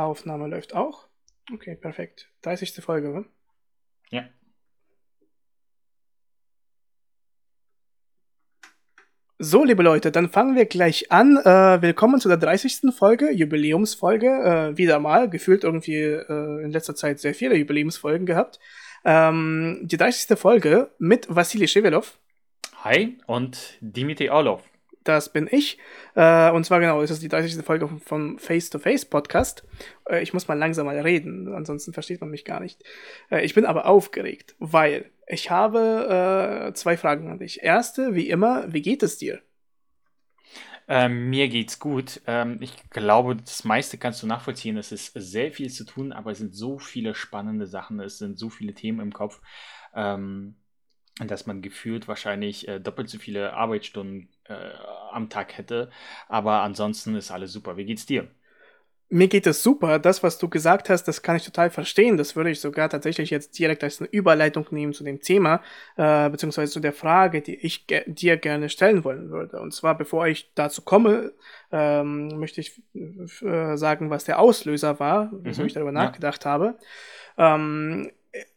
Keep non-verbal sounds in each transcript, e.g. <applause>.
Aufnahme läuft auch. Okay, perfekt. 30. Folge, ne? Ja. So, liebe Leute, dann fangen wir gleich an. Äh, willkommen zu der 30. Folge, Jubiläumsfolge. Äh, wieder mal, gefühlt irgendwie äh, in letzter Zeit sehr viele Jubiläumsfolgen gehabt. Ähm, die 30. Folge mit Vassili Shevelov. Hi und Dimitri Orlov. Das bin ich. Äh, und zwar genau, es ist die 30. Folge vom Face-to-Face Podcast. Äh, ich muss mal langsam mal reden, ansonsten versteht man mich gar nicht. Äh, ich bin aber aufgeregt, weil ich habe äh, zwei Fragen an dich. Erste, wie immer, wie geht es dir? Ähm, mir geht's gut. Ähm, ich glaube, das meiste kannst du nachvollziehen. Es ist sehr viel zu tun, aber es sind so viele spannende Sachen, es sind so viele Themen im Kopf. Ähm, dass man gefühlt wahrscheinlich äh, doppelt so viele Arbeitsstunden äh, am Tag hätte. Aber ansonsten ist alles super. Wie geht's dir? Mir geht es super. Das, was du gesagt hast, das kann ich total verstehen. Das würde ich sogar tatsächlich jetzt direkt als eine Überleitung nehmen zu dem Thema, äh, beziehungsweise zu der Frage, die ich ge dir gerne stellen wollen würde. Und zwar, bevor ich dazu komme, ähm, möchte ich äh, sagen, was der Auslöser war, wieso mhm, ich darüber ja. nachgedacht habe. Ähm,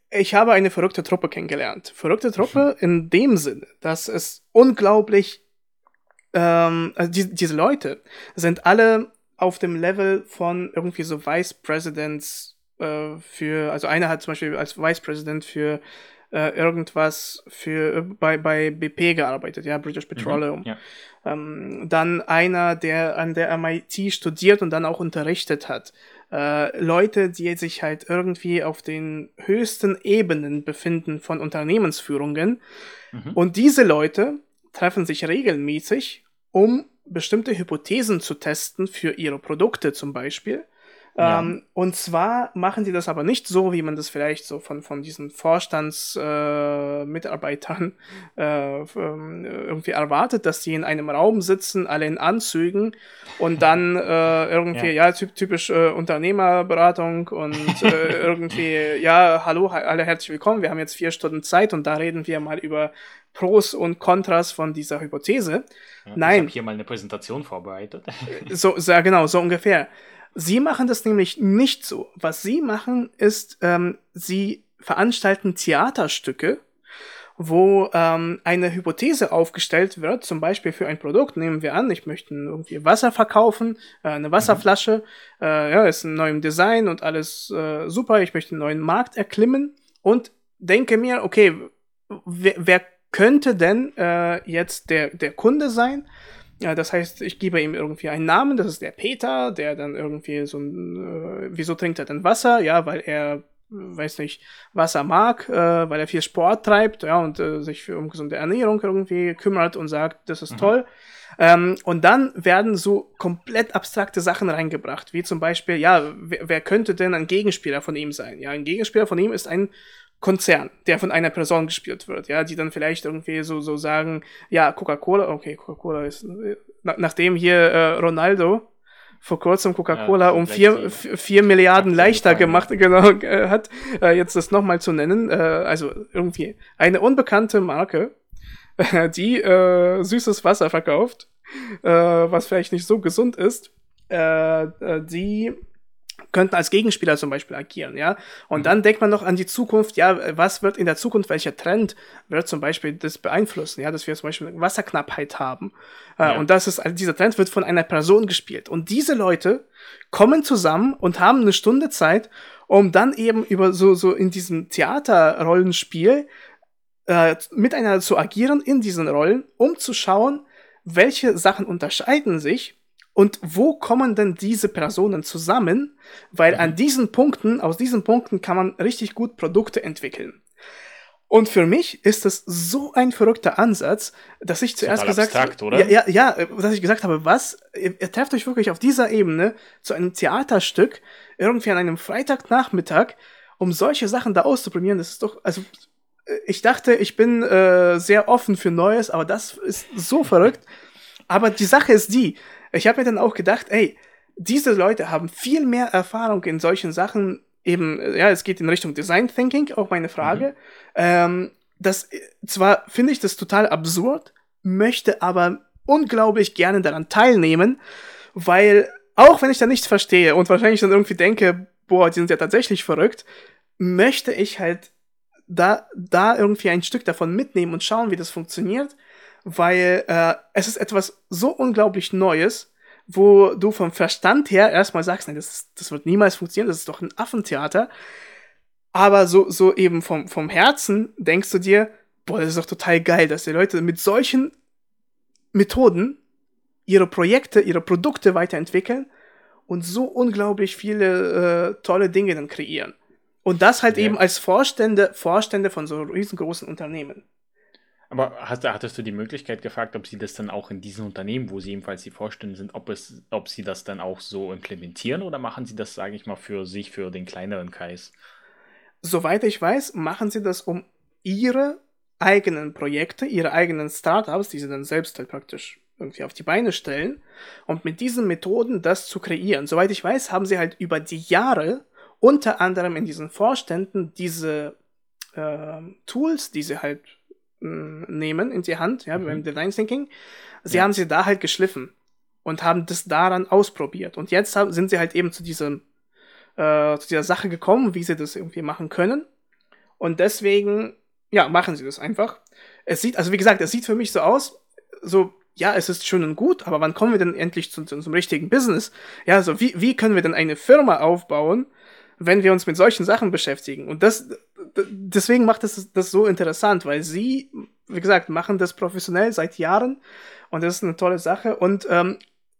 ich habe eine verrückte Truppe kennengelernt. Verrückte Truppe in dem Sinne, dass es unglaublich, ähm, also die, diese Leute sind alle auf dem Level von irgendwie so Vice Presidents äh, für, also einer hat zum Beispiel als Vice President für äh, irgendwas für bei, bei BP gearbeitet, ja, British Petroleum. Mhm, ja. Ähm, dann einer, der an der MIT studiert und dann auch unterrichtet hat äh, Leute, die sich halt irgendwie auf den höchsten Ebenen befinden von Unternehmensführungen. Mhm. Und diese Leute treffen sich regelmäßig, um bestimmte Hypothesen zu testen für ihre Produkte zum Beispiel. Ja. Ähm, und zwar machen die das aber nicht so, wie man das vielleicht so von, von diesen Vorstandsmitarbeitern äh, <laughs> äh, irgendwie erwartet, dass die in einem Raum sitzen, alle in Anzügen und <laughs> dann äh, irgendwie, ja, ja typisch äh, Unternehmerberatung und äh, <laughs> irgendwie, ja, hallo, alle herzlich willkommen, wir haben jetzt vier Stunden Zeit und da reden wir mal über Pros und Kontras von dieser Hypothese. Ja, Nein. Ich habe hier mal eine Präsentation vorbereitet. so, so, genau, so ungefähr. Sie machen das nämlich nicht so. Was sie machen, ist, ähm, sie veranstalten Theaterstücke, wo ähm, eine Hypothese aufgestellt wird, zum Beispiel für ein Produkt, nehmen wir an, ich möchte irgendwie Wasser verkaufen, äh, eine Wasserflasche, mhm. äh, ja, ist ein neuem Design und alles äh, super, ich möchte einen neuen Markt erklimmen und denke mir, okay, wer, wer könnte denn äh, jetzt der, der Kunde sein? Ja, das heißt, ich gebe ihm irgendwie einen Namen, das ist der Peter, der dann irgendwie so ein, äh, wieso trinkt er denn Wasser? Ja, weil er, weiß nicht, Wasser mag, äh, weil er viel Sport treibt, ja, und äh, sich für um gesunde Ernährung irgendwie kümmert und sagt, das ist mhm. toll. Ähm, und dann werden so komplett abstrakte Sachen reingebracht, wie zum Beispiel, ja, wer, wer könnte denn ein Gegenspieler von ihm sein? Ja, ein Gegenspieler von ihm ist ein Konzern, der von einer Person gespielt wird, ja, die dann vielleicht irgendwie so, so sagen, ja, Coca-Cola, okay, Coca-Cola ist, na, nachdem hier äh, Ronaldo vor kurzem Coca-Cola ja, um vier, vier Milliarden leichter gemacht <laughs> genau, äh, hat, äh, jetzt das nochmal zu nennen, äh, also irgendwie eine unbekannte Marke, <laughs> die äh, süßes Wasser verkauft, äh, was vielleicht nicht so gesund ist, äh die könnten als Gegenspieler zum Beispiel agieren, ja. Und mhm. dann denkt man noch an die Zukunft, ja, was wird in der Zukunft, welcher Trend wird zum Beispiel das beeinflussen, ja, dass wir zum Beispiel Wasserknappheit haben. Äh, ja. und das ist, also dieser Trend wird von einer Person gespielt. Und diese Leute kommen zusammen und haben eine Stunde Zeit, um dann eben über so, so in diesem Theaterrollenspiel äh, miteinander zu agieren in diesen Rollen, um zu schauen, welche Sachen unterscheiden sich und wo kommen denn diese Personen zusammen? Weil an mhm. diesen Punkten, aus diesen Punkten kann man richtig gut Produkte entwickeln. Und für mich ist das so ein verrückter Ansatz, dass ich zuerst gesagt habe, ja, ja, ja, dass ich gesagt habe, was, ihr, ihr trefft euch wirklich auf dieser Ebene zu einem Theaterstück irgendwie an einem Freitagnachmittag, um solche Sachen da auszuprobieren. Das ist doch, also ich dachte, ich bin äh, sehr offen für Neues, aber das ist so verrückt. <laughs> Aber die Sache ist die, ich habe mir dann auch gedacht, ey, diese Leute haben viel mehr Erfahrung in solchen Sachen. Eben, ja, es geht in Richtung Design Thinking, auch meine Frage. Mhm. Ähm, das, zwar finde ich das total absurd, möchte aber unglaublich gerne daran teilnehmen, weil auch wenn ich da nichts verstehe und wahrscheinlich dann irgendwie denke, boah, die sind ja tatsächlich verrückt, möchte ich halt da, da irgendwie ein Stück davon mitnehmen und schauen, wie das funktioniert, weil äh, es ist etwas so unglaublich Neues, wo du vom Verstand her erstmal sagst, nein, das, das wird niemals funktionieren, das ist doch ein Affentheater. Aber so, so eben vom, vom Herzen denkst du dir, boah, das ist doch total geil, dass die Leute mit solchen Methoden ihre Projekte, ihre Produkte weiterentwickeln und so unglaublich viele äh, tolle Dinge dann kreieren. Und das halt ja. eben als Vorstände, Vorstände von so riesengroßen Unternehmen. Aber hast, hattest du die Möglichkeit gefragt, ob sie das dann auch in diesen Unternehmen, wo sie ebenfalls die Vorstände sind, ob, es, ob sie das dann auch so implementieren oder machen sie das, sage ich mal, für sich, für den kleineren Kreis? Soweit ich weiß, machen sie das, um ihre eigenen Projekte, ihre eigenen Startups, die sie dann selbst halt praktisch irgendwie auf die Beine stellen und mit diesen Methoden das zu kreieren. Soweit ich weiß, haben sie halt über die Jahre unter anderem in diesen Vorständen diese äh, Tools, die sie halt nehmen in die Hand, ja, mhm. beim Design Thinking, sie ja. haben sie da halt geschliffen und haben das daran ausprobiert. Und jetzt sind sie halt eben zu diesem äh, zu dieser Sache gekommen, wie sie das irgendwie machen können. Und deswegen, ja, machen sie das einfach. Es sieht, also wie gesagt, es sieht für mich so aus, so ja, es ist schön und gut, aber wann kommen wir denn endlich zu, zu, zum richtigen Business? Ja, so wie, wie können wir denn eine Firma aufbauen, wenn wir uns mit solchen Sachen beschäftigen. Und das, deswegen macht das das so interessant, weil sie, wie gesagt, machen das professionell seit Jahren und das ist eine tolle Sache. Und ähm,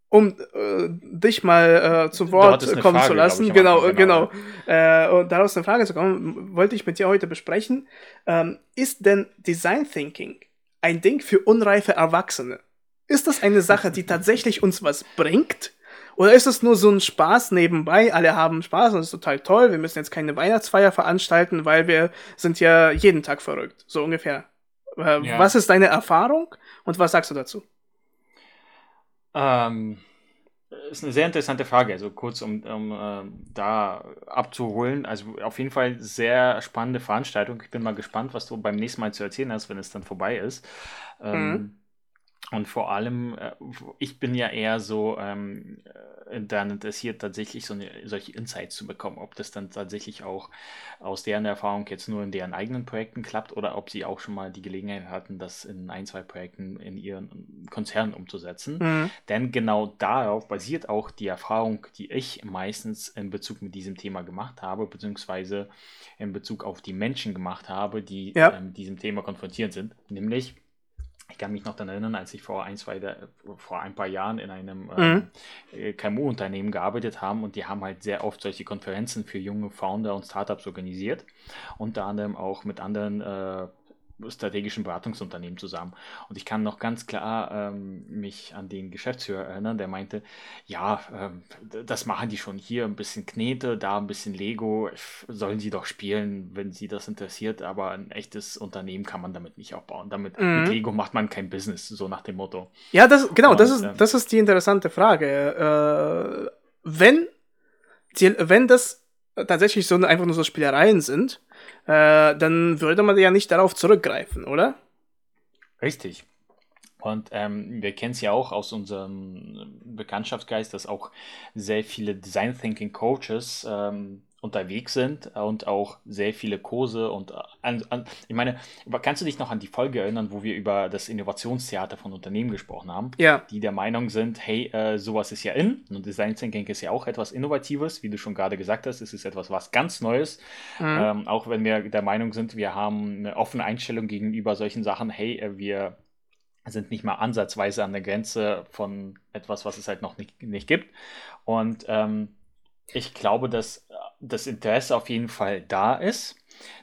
um äh, dich mal äh, zu Wort kommen Frage, zu lassen, genau, genau, genau. Äh, und daraus eine Frage zu kommen, wollte ich mit dir heute besprechen. Ähm, ist denn Design Thinking ein Ding für unreife Erwachsene? Ist das eine Sache, die tatsächlich uns was bringt? Oder ist es nur so ein Spaß nebenbei? Alle haben Spaß und es ist total toll. Wir müssen jetzt keine Weihnachtsfeier veranstalten, weil wir sind ja jeden Tag verrückt. So ungefähr. Äh, ja. Was ist deine Erfahrung und was sagst du dazu? Ähm, ist eine sehr interessante Frage. Also kurz, um, um äh, da abzuholen. Also auf jeden Fall sehr spannende Veranstaltung. Ich bin mal gespannt, was du beim nächsten Mal zu erzählen hast, wenn es dann vorbei ist. Ähm, mhm. Und vor allem, äh, ich bin ja eher so ähm, äh, dann interessiert, tatsächlich so eine, solche Insights zu bekommen, ob das dann tatsächlich auch aus deren Erfahrung jetzt nur in deren eigenen Projekten klappt oder ob sie auch schon mal die Gelegenheit hatten, das in ein, zwei Projekten in ihren Konzernen umzusetzen. Mhm. Denn genau darauf basiert auch die Erfahrung, die ich meistens in Bezug mit diesem Thema gemacht habe, beziehungsweise in Bezug auf die Menschen gemacht habe, die ja. äh, mit diesem Thema konfrontiert sind. Nämlich, ich kann mich noch daran erinnern, als ich vor ein, zwei, vor ein paar Jahren in einem mhm. äh, KMU-Unternehmen gearbeitet habe und die haben halt sehr oft solche Konferenzen für junge Founder und Startups organisiert. Unter anderem auch mit anderen äh, strategischen Beratungsunternehmen zusammen. Und ich kann noch ganz klar ähm, mich an den Geschäftsführer erinnern, der meinte, ja, ähm, das machen die schon hier, ein bisschen Knete, da ein bisschen Lego, sollen sie doch spielen, wenn sie das interessiert, aber ein echtes Unternehmen kann man damit nicht aufbauen. Damit mhm. mit Lego macht man kein Business, so nach dem Motto. Ja, das, genau, Und, das, ist, ähm, das ist die interessante Frage. Äh, wenn, die, wenn das tatsächlich so einfach nur so Spielereien sind, äh, dann würde man ja nicht darauf zurückgreifen, oder? Richtig. Und ähm, wir kennen es ja auch aus unserem Bekanntschaftsgeist, dass auch sehr viele Design Thinking Coaches ähm, unterwegs sind und auch sehr viele Kurse und äh, an, an, ich meine, kannst du dich noch an die Folge erinnern, wo wir über das Innovationstheater von Unternehmen gesprochen haben? Ja. Die der Meinung sind, hey, äh, sowas ist ja in und Design Thinking ist ja auch etwas Innovatives, wie du schon gerade gesagt hast, es ist etwas was ganz Neues. Mhm. Ähm, auch wenn wir der Meinung sind, wir haben eine offene Einstellung gegenüber solchen Sachen, hey, äh, wir sind nicht mal ansatzweise an der Grenze von etwas, was es halt noch nicht, nicht gibt. Und ähm, ich glaube, dass das Interesse auf jeden Fall da ist.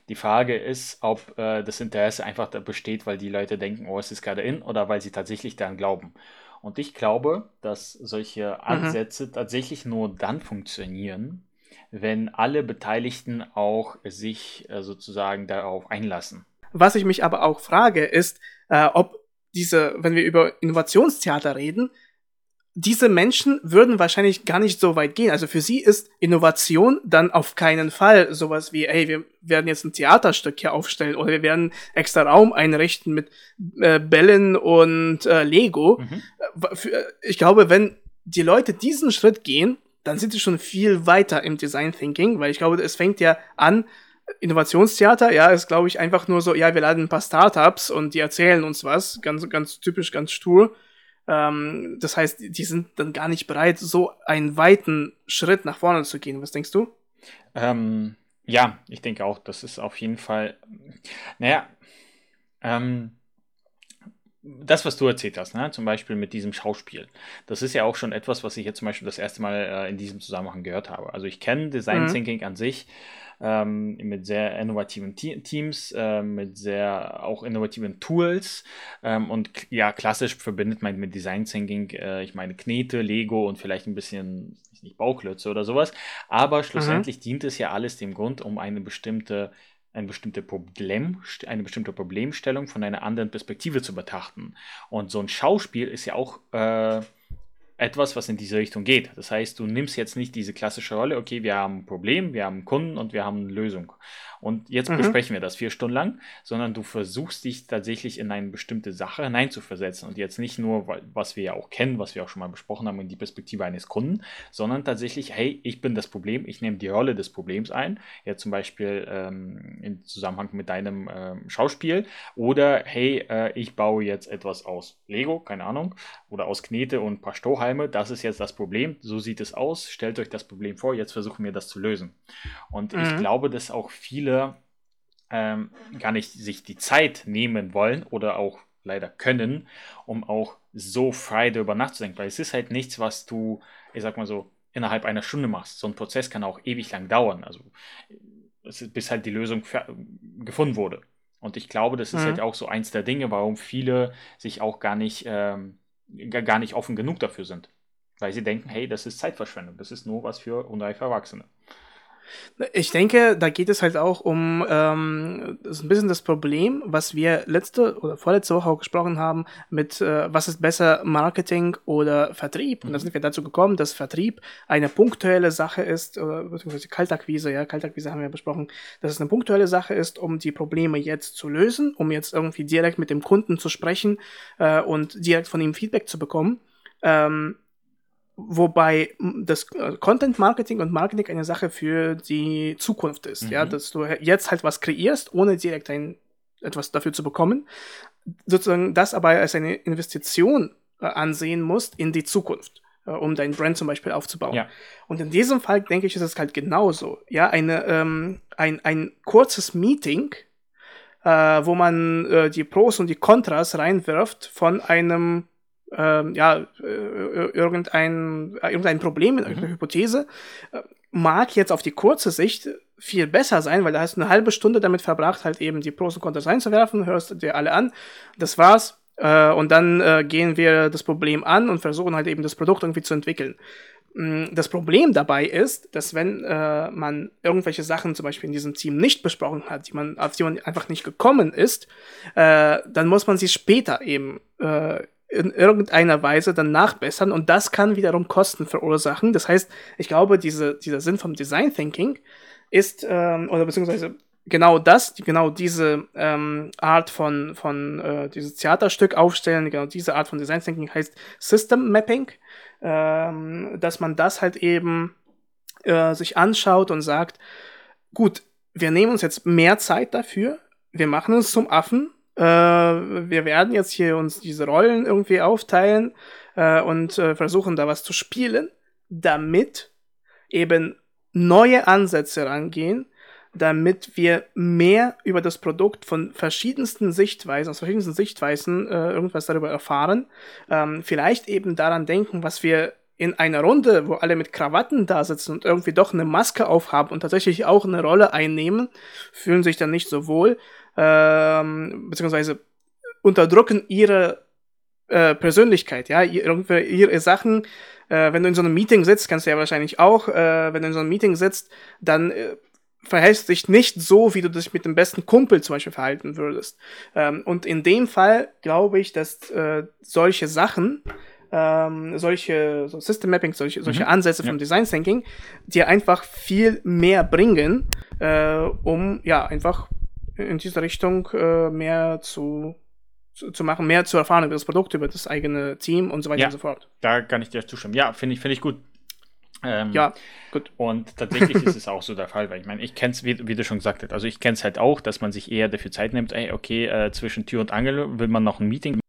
Die Frage ist, ob äh, das Interesse einfach da besteht, weil die Leute denken, oh, es ist gerade in, oder weil sie tatsächlich daran glauben. Und ich glaube, dass solche mhm. Ansätze mhm. tatsächlich nur dann funktionieren, wenn alle Beteiligten auch sich äh, sozusagen darauf einlassen. Was ich mich aber auch frage, ist, äh, ob diese, wenn wir über Innovationstheater reden, diese Menschen würden wahrscheinlich gar nicht so weit gehen. Also für sie ist Innovation dann auf keinen Fall sowas wie, ey, wir werden jetzt ein Theaterstück hier aufstellen oder wir werden extra Raum einrichten mit äh, Bällen und äh, Lego. Mhm. Äh, ich glaube, wenn die Leute diesen Schritt gehen, dann sind sie schon viel weiter im Design Thinking, weil ich glaube, es fängt ja an, Innovationstheater, ja, ist glaube ich einfach nur so, ja, wir laden ein paar Startups und die erzählen uns was, ganz, ganz typisch, ganz stur. Ähm, das heißt, die sind dann gar nicht bereit, so einen weiten Schritt nach vorne zu gehen. Was denkst du? Ähm, ja, ich denke auch, das ist auf jeden Fall, naja, ähm, das, was du erzählt hast, ne? zum Beispiel mit diesem Schauspiel, das ist ja auch schon etwas, was ich jetzt zum Beispiel das erste Mal äh, in diesem Zusammenhang gehört habe. Also ich kenne Design mhm. Thinking an sich ähm, mit sehr innovativen Te Teams, äh, mit sehr auch innovativen Tools ähm, und ja, klassisch verbindet man mit Design Thinking, äh, ich meine Knete, Lego und vielleicht ein bisschen, nicht Bauklötze oder sowas, aber schlussendlich mhm. dient es ja alles dem Grund, um eine bestimmte eine bestimmte, Problem, eine bestimmte Problemstellung von einer anderen Perspektive zu betrachten. Und so ein Schauspiel ist ja auch äh, etwas, was in diese Richtung geht. Das heißt, du nimmst jetzt nicht diese klassische Rolle, okay, wir haben ein Problem, wir haben einen Kunden und wir haben eine Lösung. Und jetzt mhm. besprechen wir das vier Stunden lang, sondern du versuchst dich tatsächlich in eine bestimmte Sache hineinzuversetzen und jetzt nicht nur, was wir ja auch kennen, was wir auch schon mal besprochen haben, in die Perspektive eines Kunden, sondern tatsächlich, hey, ich bin das Problem, ich nehme die Rolle des Problems ein, ja zum Beispiel ähm, im Zusammenhang mit deinem ähm, Schauspiel oder hey, äh, ich baue jetzt etwas aus Lego, keine Ahnung, oder aus Knete und ein paar Strohhalme, das ist jetzt das Problem, so sieht es aus, stellt euch das Problem vor, jetzt versuchen wir das zu lösen. Und mhm. ich glaube, dass auch viele viele ähm, gar nicht sich die Zeit nehmen wollen oder auch leider können, um auch so frei darüber nachzudenken. Weil es ist halt nichts, was du, ich sag mal so, innerhalb einer Stunde machst. So ein Prozess kann auch ewig lang dauern. Also ist, bis halt die Lösung gefunden wurde. Und ich glaube, das ist mhm. halt auch so eins der Dinge, warum viele sich auch gar nicht, ähm, gar nicht offen genug dafür sind. Weil sie denken, hey, das ist Zeitverschwendung, das ist nur was für unreife Erwachsene. Ich denke, da geht es halt auch um ähm, so ein bisschen das Problem, was wir letzte oder vorletzte Woche auch gesprochen haben, mit äh, was ist besser, Marketing oder Vertrieb. Und da sind wir dazu gekommen, dass Vertrieb eine punktuelle Sache ist, oder beziehungsweise Kaltakquise, ja, Kaltakquise haben wir besprochen, dass es eine punktuelle Sache ist, um die Probleme jetzt zu lösen, um jetzt irgendwie direkt mit dem Kunden zu sprechen äh, und direkt von ihm Feedback zu bekommen. Ähm, wobei das äh, Content Marketing und Marketing eine Sache für die Zukunft ist, mhm. ja, dass du jetzt halt was kreierst, ohne direkt ein, etwas dafür zu bekommen, sozusagen das aber als eine Investition äh, ansehen musst in die Zukunft, äh, um dein Brand zum Beispiel aufzubauen. Ja. Und in diesem Fall denke ich, ist es halt genauso, ja, eine, ähm, ein, ein kurzes Meeting, äh, wo man äh, die Pros und die Kontras reinwirft von einem ähm, ja, äh, irgendein, irgendein Problem, irgendeine mhm. Hypothese, äh, mag jetzt auf die kurze Sicht viel besser sein, weil da hast du eine halbe Stunde damit verbracht, halt eben die Pros und Kontras reinzuwerfen, hörst dir alle an, das war's, äh, und dann äh, gehen wir das Problem an und versuchen halt eben das Produkt irgendwie zu entwickeln. Mm, das Problem dabei ist, dass wenn äh, man irgendwelche Sachen zum Beispiel in diesem Team nicht besprochen hat, die man, auf die man einfach nicht gekommen ist, äh, dann muss man sie später eben äh, in irgendeiner Weise dann nachbessern und das kann wiederum Kosten verursachen. Das heißt, ich glaube, diese, dieser Sinn vom Design Thinking ist, ähm, oder beziehungsweise genau das, genau diese ähm, Art von, von äh, dieses Theaterstück aufstellen, genau diese Art von Design Thinking heißt System Mapping, ähm, dass man das halt eben äh, sich anschaut und sagt, gut, wir nehmen uns jetzt mehr Zeit dafür, wir machen uns zum Affen, äh, wir werden jetzt hier uns diese Rollen irgendwie aufteilen äh, und äh, versuchen da was zu spielen, damit eben neue Ansätze rangehen, damit wir mehr über das Produkt von verschiedensten Sichtweisen, aus verschiedensten Sichtweisen äh, irgendwas darüber erfahren. Ähm, vielleicht eben daran denken, was wir in einer Runde, wo alle mit Krawatten da sitzen und irgendwie doch eine Maske aufhaben und tatsächlich auch eine Rolle einnehmen, fühlen sich dann nicht so wohl, ähm, beziehungsweise unterdrücken ihre äh, Persönlichkeit, ja, ihre, ihre Sachen. Äh, wenn du in so einem Meeting sitzt, kannst du ja wahrscheinlich auch, äh, wenn du in so einem Meeting sitzt, dann äh, verhältst dich nicht so, wie du dich mit dem besten Kumpel zum Beispiel verhalten würdest. Ähm, und in dem Fall glaube ich, dass äh, solche Sachen, ähm, solche so System Mapping, solche, solche mhm. Ansätze ja. vom Design Thinking, dir einfach viel mehr bringen, äh, um ja einfach in diese Richtung äh, mehr zu zu, zu, machen, mehr zu erfahren über das Produkt, über das eigene Team und so weiter ja, und so fort. Da kann ich dir zustimmen. Ja, finde ich, finde ich gut. Ähm, ja, gut. Und tatsächlich ist es auch so der Fall, weil ich meine, ich kenne es, wie, wie, du schon gesagt hast, also ich kenne es halt auch, dass man sich eher dafür Zeit nimmt, ey, okay, äh, zwischen Tür und Angel will man noch ein Meeting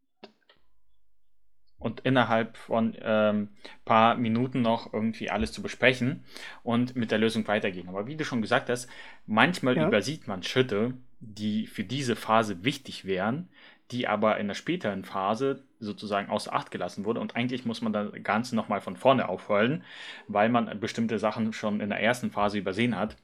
und innerhalb von ähm, paar Minuten noch irgendwie alles zu besprechen und mit der Lösung weitergehen. Aber wie du schon gesagt hast, manchmal ja. übersieht man Schritte, die für diese Phase wichtig wären, die aber in der späteren Phase sozusagen außer Acht gelassen wurde. Und eigentlich muss man das Ganze nochmal von vorne aufrollen, weil man bestimmte Sachen schon in der ersten Phase übersehen hat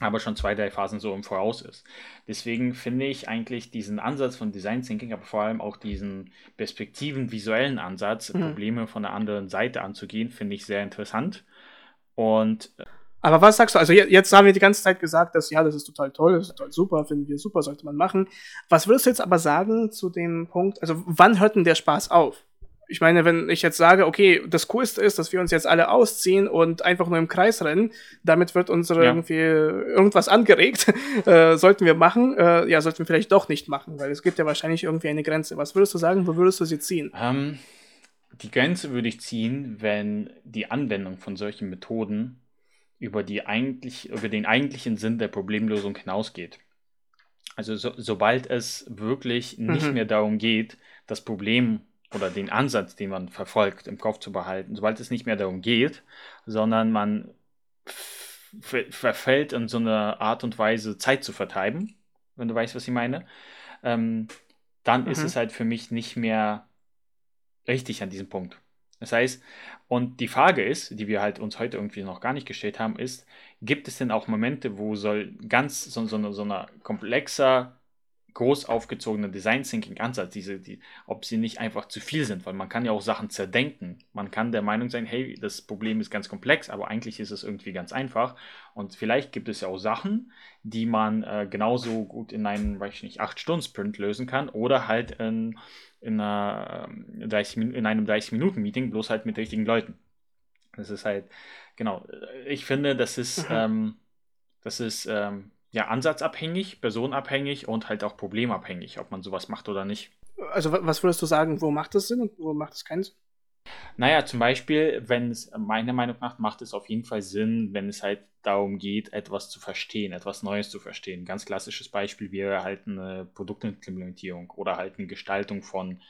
aber schon zwei, drei Phasen so im Voraus ist. Deswegen finde ich eigentlich diesen Ansatz von Design Thinking, aber vor allem auch diesen perspektiven, visuellen Ansatz, mhm. Probleme von der anderen Seite anzugehen, finde ich sehr interessant. Und äh, aber was sagst du? Also jetzt haben wir die ganze Zeit gesagt, dass ja, das ist total toll, das ist total super, finden wir super, sollte man machen. Was würdest du jetzt aber sagen zu dem Punkt, also wann hört denn der Spaß auf? Ich meine, wenn ich jetzt sage, okay, das Coolste ist, dass wir uns jetzt alle ausziehen und einfach nur im Kreis rennen, damit wird unsere ja. irgendwie irgendwas angeregt, <laughs> äh, sollten wir machen, äh, ja, sollten wir vielleicht doch nicht machen, weil es gibt ja wahrscheinlich irgendwie eine Grenze. Was würdest du sagen, wo würdest du sie ziehen? Ähm, die Grenze würde ich ziehen, wenn die Anwendung von solchen Methoden über, die eigentlich, über den eigentlichen Sinn der Problemlösung hinausgeht. Also so, sobald es wirklich nicht mhm. mehr darum geht, das Problem oder den Ansatz, den man verfolgt, im Kopf zu behalten, sobald es nicht mehr darum geht, sondern man verfällt in so eine Art und Weise, Zeit zu vertreiben, wenn du weißt, was ich meine, ähm, dann mhm. ist es halt für mich nicht mehr richtig an diesem Punkt. Das heißt, und die Frage ist, die wir halt uns heute irgendwie noch gar nicht gestellt haben, ist, gibt es denn auch Momente, wo soll ganz so, so, eine, so eine komplexer groß aufgezogene Design Thinking Ansatz, diese, die, ob sie nicht einfach zu viel sind, weil man kann ja auch Sachen zerdenken. Man kann der Meinung sein, hey, das Problem ist ganz komplex, aber eigentlich ist es irgendwie ganz einfach. Und vielleicht gibt es ja auch Sachen, die man äh, genauso gut in einem, weiß ich nicht, 8-Stunden-Sprint lösen kann oder halt in, in, einer, 30, ähm, in einem 30-Minuten-Meeting, bloß halt mit richtigen Leuten. Das ist halt, genau, ich finde, das ist, mhm. ähm, das ist, ähm, ja, ansatzabhängig, personabhängig und halt auch problemabhängig, ob man sowas macht oder nicht. Also was würdest du sagen, wo macht es Sinn und wo macht es keinen Sinn? Naja, zum Beispiel, wenn es meiner Meinung nach macht es auf jeden Fall Sinn, wenn es halt darum geht, etwas zu verstehen, etwas Neues zu verstehen. Ganz klassisches Beispiel wäre halt eine Produktimplementierung oder halt eine Gestaltung von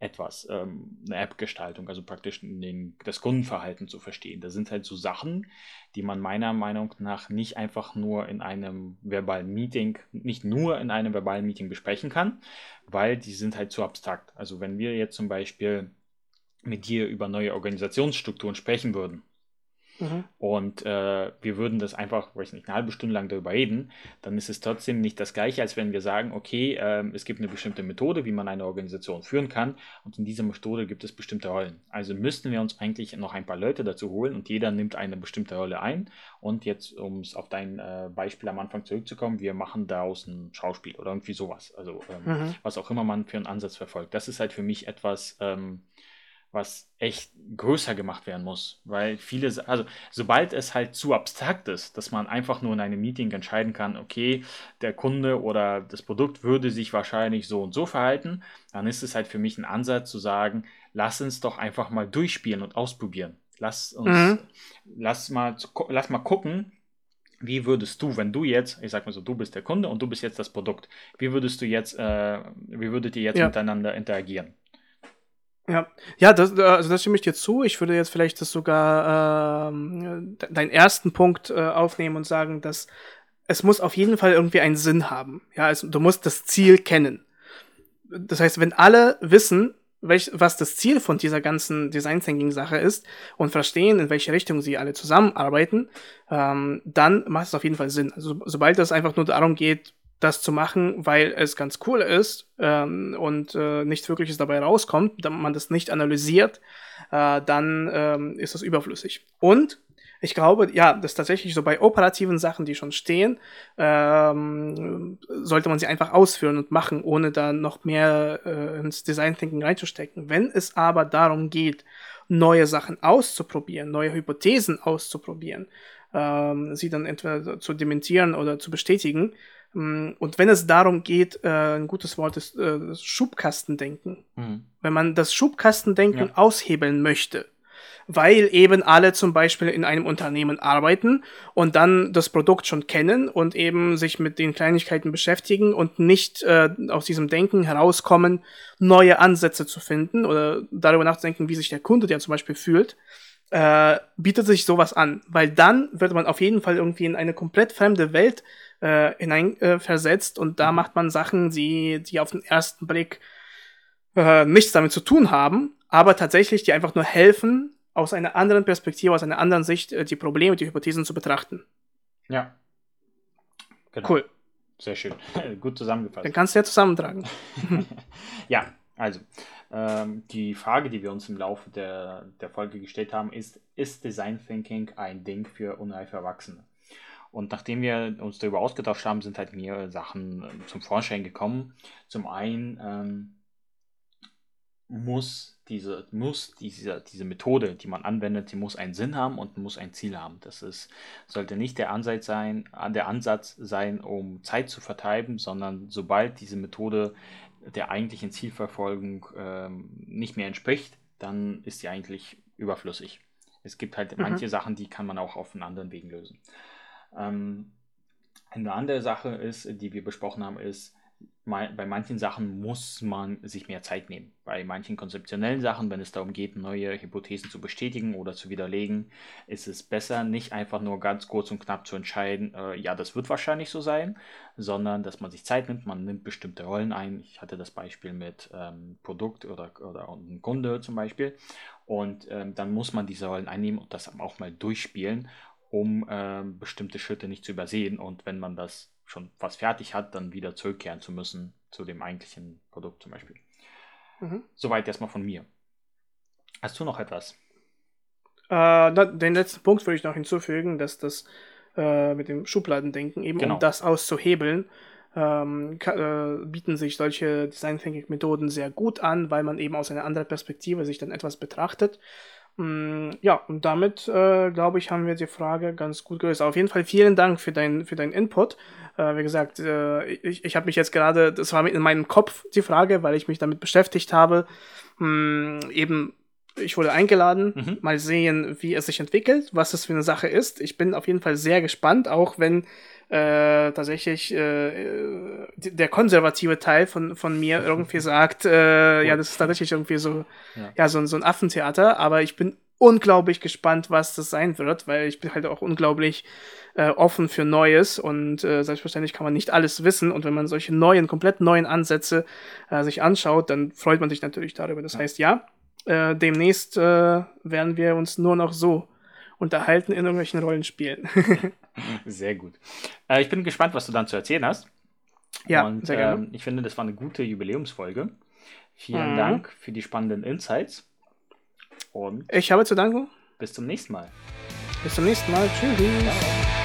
etwas, ähm, eine App-Gestaltung, also praktisch den, das Kundenverhalten zu verstehen. Das sind halt so Sachen, die man meiner Meinung nach nicht einfach nur in einem verbalen Meeting, nicht nur in einem verbalen Meeting besprechen kann, weil die sind halt zu abstrakt. Also wenn wir jetzt zum Beispiel mit dir über neue Organisationsstrukturen sprechen würden, Mhm. Und äh, wir würden das einfach, weiß nicht, eine halbe Stunde lang darüber reden, dann ist es trotzdem nicht das Gleiche, als wenn wir sagen, okay, äh, es gibt eine bestimmte Methode, wie man eine Organisation führen kann und in dieser Methode gibt es bestimmte Rollen. Also müssten wir uns eigentlich noch ein paar Leute dazu holen und jeder nimmt eine bestimmte Rolle ein. Und jetzt, um es auf dein äh, Beispiel am Anfang zurückzukommen, wir machen daraus ein Schauspiel oder irgendwie sowas. Also ähm, mhm. was auch immer man für einen Ansatz verfolgt. Das ist halt für mich etwas, ähm, was echt größer gemacht werden muss. Weil viele, also sobald es halt zu abstrakt ist, dass man einfach nur in einem Meeting entscheiden kann, okay, der Kunde oder das Produkt würde sich wahrscheinlich so und so verhalten, dann ist es halt für mich ein Ansatz zu sagen, lass uns doch einfach mal durchspielen und ausprobieren. Lass uns, mhm. lass mal, lass mal gucken, wie würdest du, wenn du jetzt, ich sag mal so, du bist der Kunde und du bist jetzt das Produkt, wie würdest du jetzt, äh, wie würdet ihr jetzt ja. miteinander interagieren? Ja, ja, das, äh, also das stimme ich dir zu. Ich würde jetzt vielleicht das sogar ähm, deinen ersten Punkt äh, aufnehmen und sagen, dass es muss auf jeden Fall irgendwie einen Sinn haben. Ja, also du musst das Ziel kennen. Das heißt, wenn alle wissen, welch, was das Ziel von dieser ganzen Design Thinking Sache ist und verstehen, in welche Richtung sie alle zusammenarbeiten, ähm, dann macht es auf jeden Fall Sinn. Also sobald es einfach nur darum geht, das zu machen, weil es ganz cool ist ähm, und äh, nichts Wirkliches dabei rauskommt, dann man das nicht analysiert, äh, dann ähm, ist das überflüssig. Und ich glaube, ja, das ist tatsächlich so bei operativen Sachen, die schon stehen, ähm, sollte man sie einfach ausführen und machen, ohne da noch mehr äh, ins Design Thinking reinzustecken. Wenn es aber darum geht, neue Sachen auszuprobieren, neue Hypothesen auszuprobieren, ähm, sie dann entweder zu dementieren oder zu bestätigen, Mm, und wenn es darum geht, äh, ein gutes Wort ist äh, Schubkastendenken. Mhm. Wenn man das Schubkastendenken ja. aushebeln möchte, weil eben alle zum Beispiel in einem Unternehmen arbeiten und dann das Produkt schon kennen und eben sich mit den Kleinigkeiten beschäftigen und nicht äh, aus diesem Denken herauskommen, neue Ansätze zu finden oder darüber nachzudenken, wie sich der Kunde, der zum Beispiel fühlt, äh, bietet sich sowas an, weil dann wird man auf jeden Fall irgendwie in eine komplett fremde Welt äh, hineinversetzt äh, und da mhm. macht man Sachen, die, die auf den ersten Blick äh, nichts damit zu tun haben, aber tatsächlich die einfach nur helfen, aus einer anderen Perspektive, aus einer anderen Sicht äh, die Probleme, die Hypothesen zu betrachten. Ja. Genau. Cool. Sehr schön. <laughs> Gut zusammengefasst. Dann kannst du ja zusammentragen. <laughs> ja, also die Frage, die wir uns im Laufe der, der Folge gestellt haben, ist, ist Design Thinking ein Ding für unreife Erwachsene? Und nachdem wir uns darüber ausgetauscht haben, sind halt mehrere Sachen äh, zum Vorschein gekommen. Zum einen ähm, muss diese, muss diese, diese Methode, die man anwendet, die muss einen Sinn haben und muss ein Ziel haben. Das ist, sollte nicht der Ansatz sein, der Ansatz sein, um Zeit zu vertreiben, sondern sobald diese Methode der eigentlichen Zielverfolgung ähm, nicht mehr entspricht, dann ist sie eigentlich überflüssig. Es gibt halt mhm. manche Sachen, die kann man auch auf einen anderen Wegen lösen. Ähm, eine andere Sache ist, die wir besprochen haben, ist, bei manchen Sachen muss man sich mehr Zeit nehmen. Bei manchen konzeptionellen Sachen, wenn es darum geht, neue Hypothesen zu bestätigen oder zu widerlegen, ist es besser, nicht einfach nur ganz kurz und knapp zu entscheiden, äh, ja, das wird wahrscheinlich so sein, sondern dass man sich Zeit nimmt, man nimmt bestimmte Rollen ein. Ich hatte das Beispiel mit ähm, Produkt oder, oder einem Kunde zum Beispiel. Und ähm, dann muss man diese Rollen einnehmen und das auch mal durchspielen, um ähm, bestimmte Schritte nicht zu übersehen. Und wenn man das schon fast fertig hat, dann wieder zurückkehren zu müssen zu dem eigentlichen Produkt zum Beispiel. Mhm. Soweit erstmal von mir. Hast du noch etwas? Äh, den letzten Punkt würde ich noch hinzufügen, dass das äh, mit dem Schubladendenken, eben genau. um das auszuhebeln, ähm, äh, bieten sich solche Design Thinking Methoden sehr gut an, weil man eben aus einer anderen Perspektive sich dann etwas betrachtet ja, und damit, äh, glaube ich, haben wir die Frage ganz gut gelöst. Auf jeden Fall vielen Dank für, dein, für deinen Input. Äh, wie gesagt, äh, ich, ich habe mich jetzt gerade, das war in meinem Kopf die Frage, weil ich mich damit beschäftigt habe. Mh, mm, eben, ich wurde eingeladen, mhm. mal sehen, wie es sich entwickelt, was es für eine Sache ist. Ich bin auf jeden Fall sehr gespannt, auch wenn äh, tatsächlich äh, der konservative Teil von, von mir <laughs> irgendwie sagt, äh, ja, das ist tatsächlich irgendwie so, ja, ja so, so ein Affentheater, aber ich bin unglaublich gespannt, was das sein wird, weil ich bin halt auch unglaublich äh, offen für Neues und äh, selbstverständlich kann man nicht alles wissen und wenn man solche neuen, komplett neuen Ansätze äh, sich anschaut, dann freut man sich natürlich darüber. Das heißt, ja, äh, demnächst äh, werden wir uns nur noch so unterhalten in irgendwelchen Rollenspielen. <laughs> <laughs> sehr gut. Äh, ich bin gespannt, was du dann zu erzählen hast. Ja, und, sehr gerne. Ähm, ich finde, das war eine gute Jubiläumsfolge. Vielen mhm. Dank für die spannenden Insights. Und ich habe zu danken. Bis zum nächsten Mal. Bis zum nächsten Mal. Tschüss. Ciao.